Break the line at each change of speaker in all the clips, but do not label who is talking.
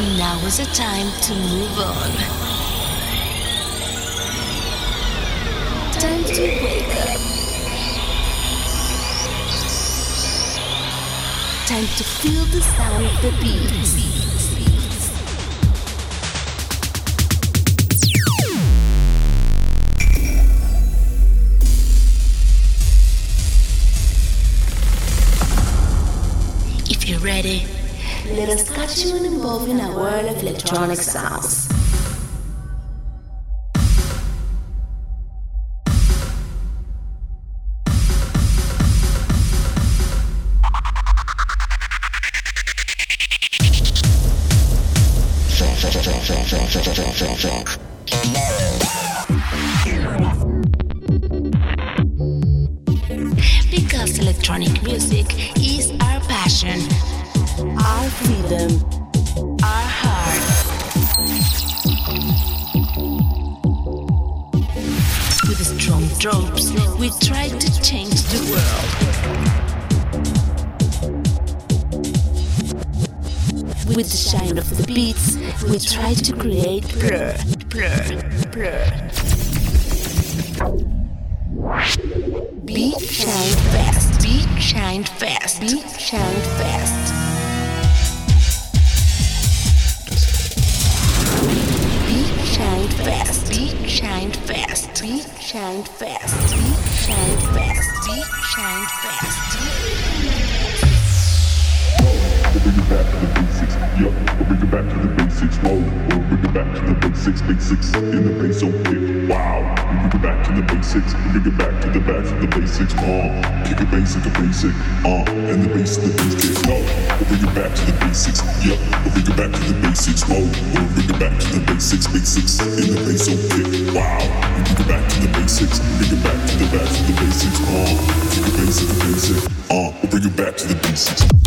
Now is the time to move on. Time to wake up. Time to feel the sound of the beat. ready. Let us catch you in a world of electronic sounds. to create blur.
six, big six in the bass, okay, oh, wow. We can get back to the basics, we can get back to the back to the basics, uh. Kick it basic, a basic, uh. And the bass, the bass kicks uh. low. We'll bring it back to the basics, yep. We'll bring it back to the basics, Oh. We'll bring it back to the basics, big six in the bass, okay, oh, wow. We can get back to the basics, we can get back to the back to the basics, uh. Kick it basic, a basic, uh. We'll bring it back to the basics.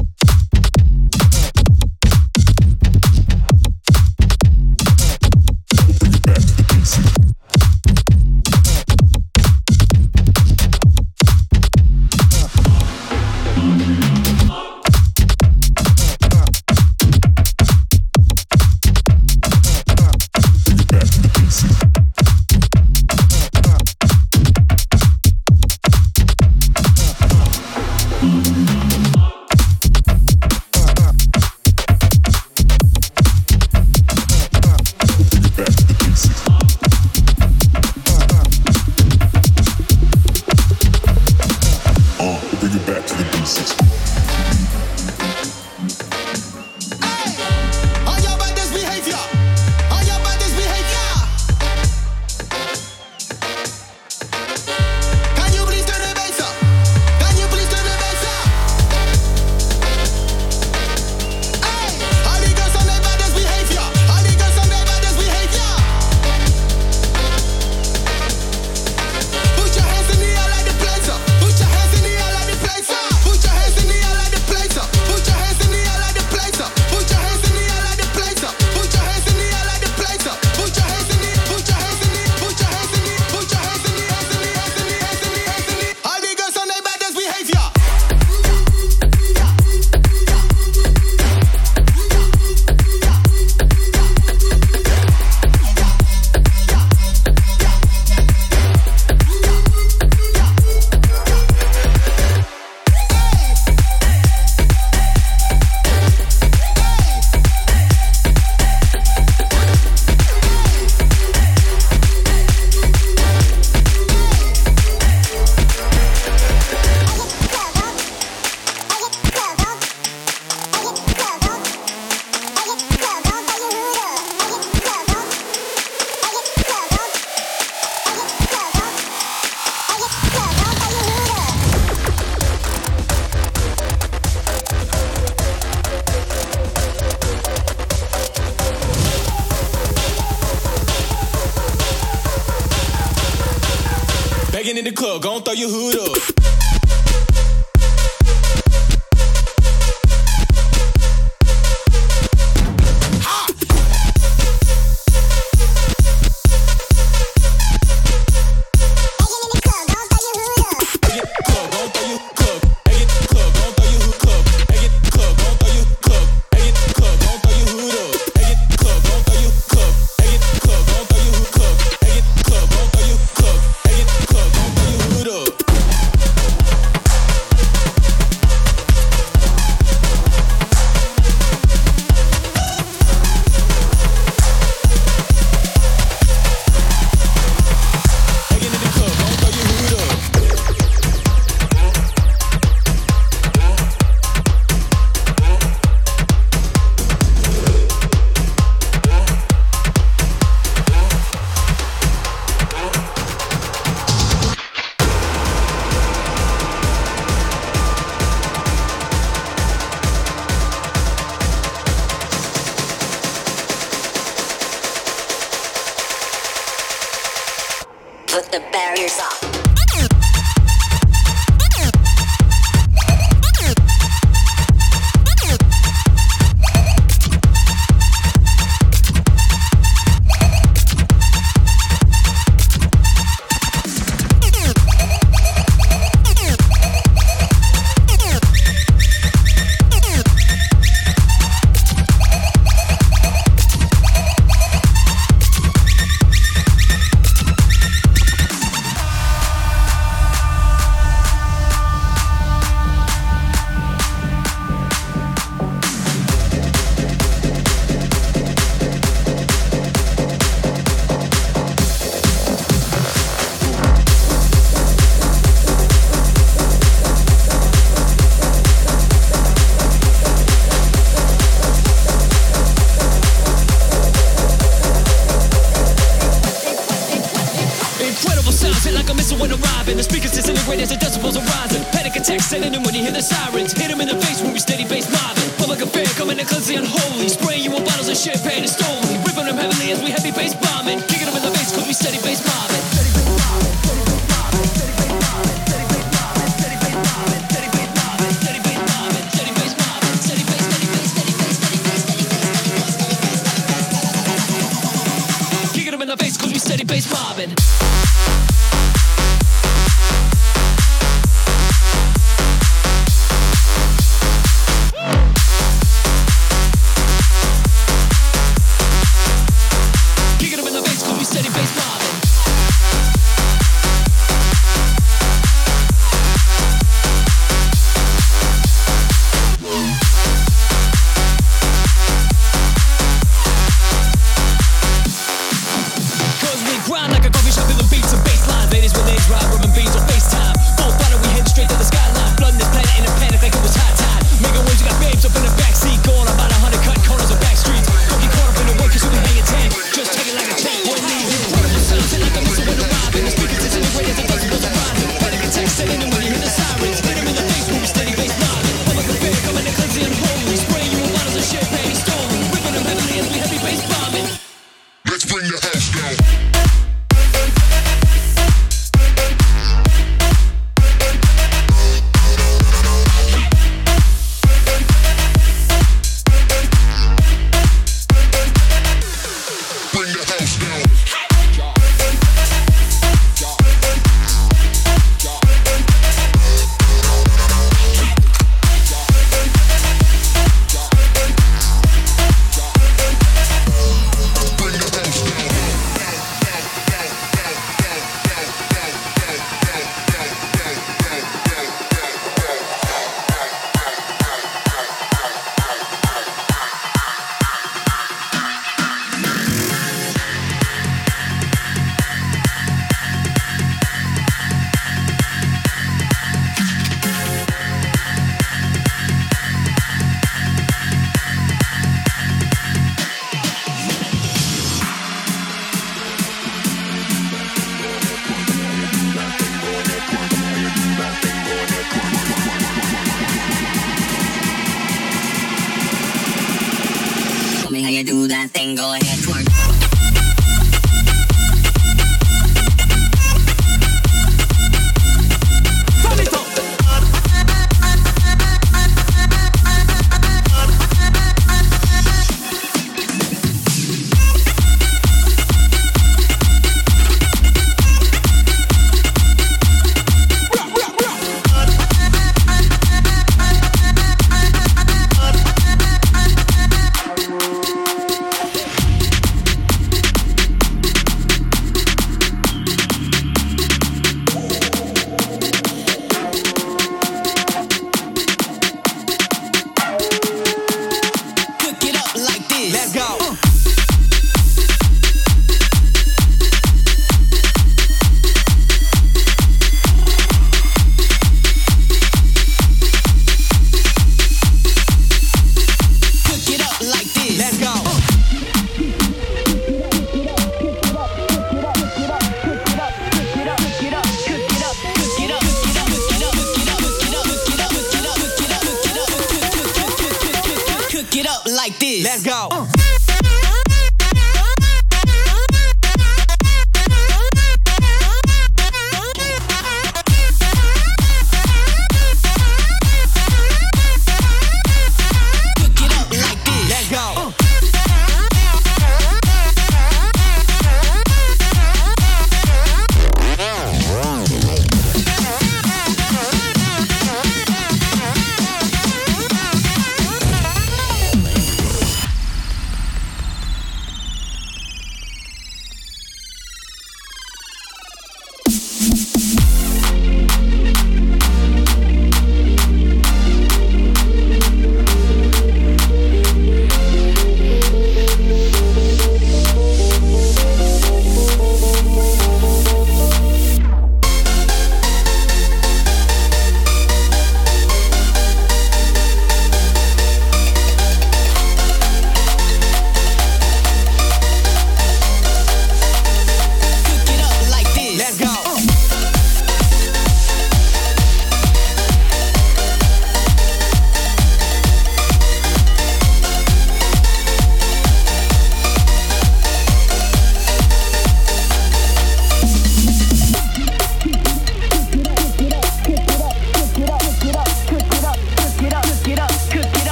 Bass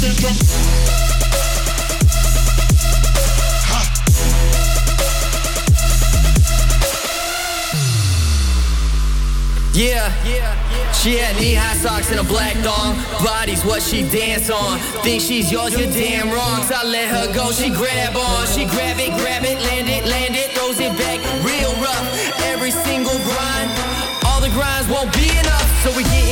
Yeah, she had knee-high socks and a black thong. Body's what she dance on. Think she's yours, you're damn wrong. So I let her go, she grab on. She grab it, grab it, land it, land it, throws it back real rough. Every single grind, all the grinds won't be enough. So we get